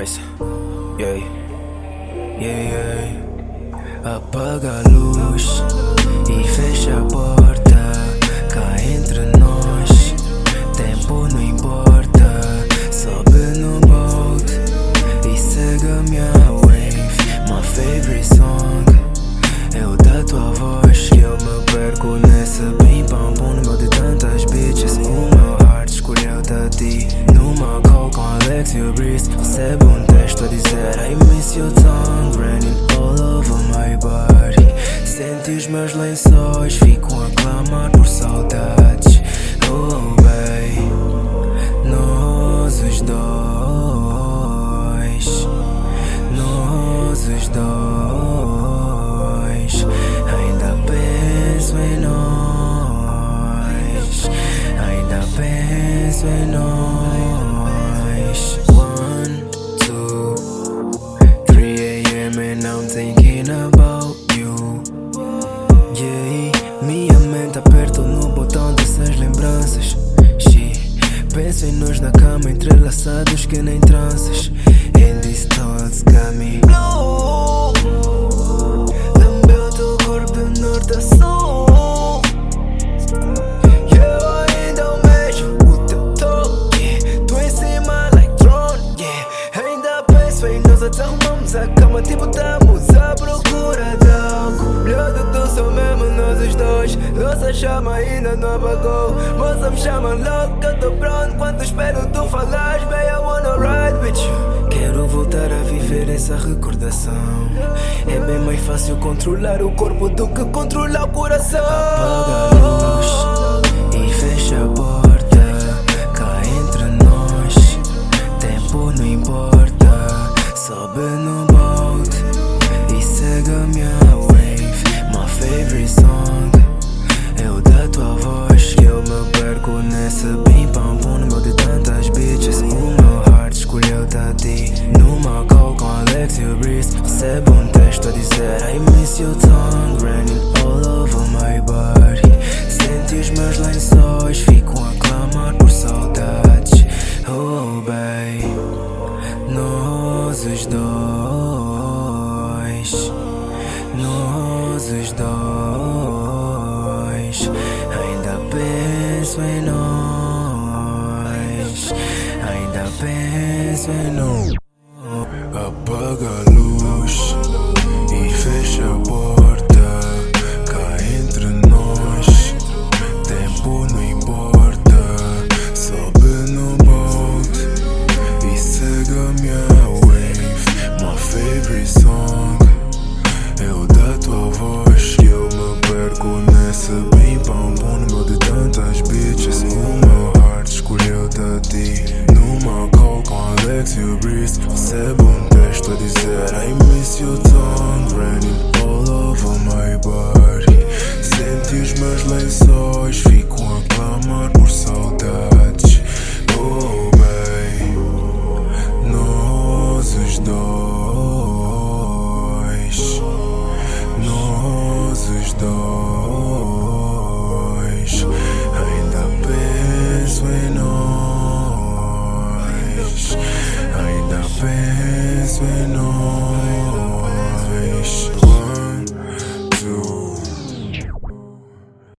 Bryce, yeah, yeah, yeah. Apaga a luz e fecha a porta. Cá entre nós, call com Alex e o Breeze. Recebe um texto a dizer I miss your tongue running all over my body. Sente os meus lençóis, fico a clamar por saudades. Oh, babe, nós os dois, nós os dois. Aperta no botão dessas lembranças. She, penso em nós na cama, entrelaçados que nem tranças. And these thoughts got me blue. Lambeu teu corpo de norte a sul. Ainda penso em nós até arrumamos a cama, tipo estamos à procura Nossa chama ainda não apagou. Moça me chama louco, eu tô pronto. Quando espero tu falares, baby, I wanna ride with you. Quero voltar a viver essa recordação. É bem mais fácil controlar o corpo do que controlar o coração. Apaga a luz e fecha a porta. Cá entre nós, tempo não importa. Sobe no boat e segue a minha wave. My favorite song os dois, nós os dois. Ainda penso em nós, ainda penso em nós. Da ti. Numa call com Alex e o Breeze. Recebe um texto a dizer I miss your tongue nós, ainda penso em nós.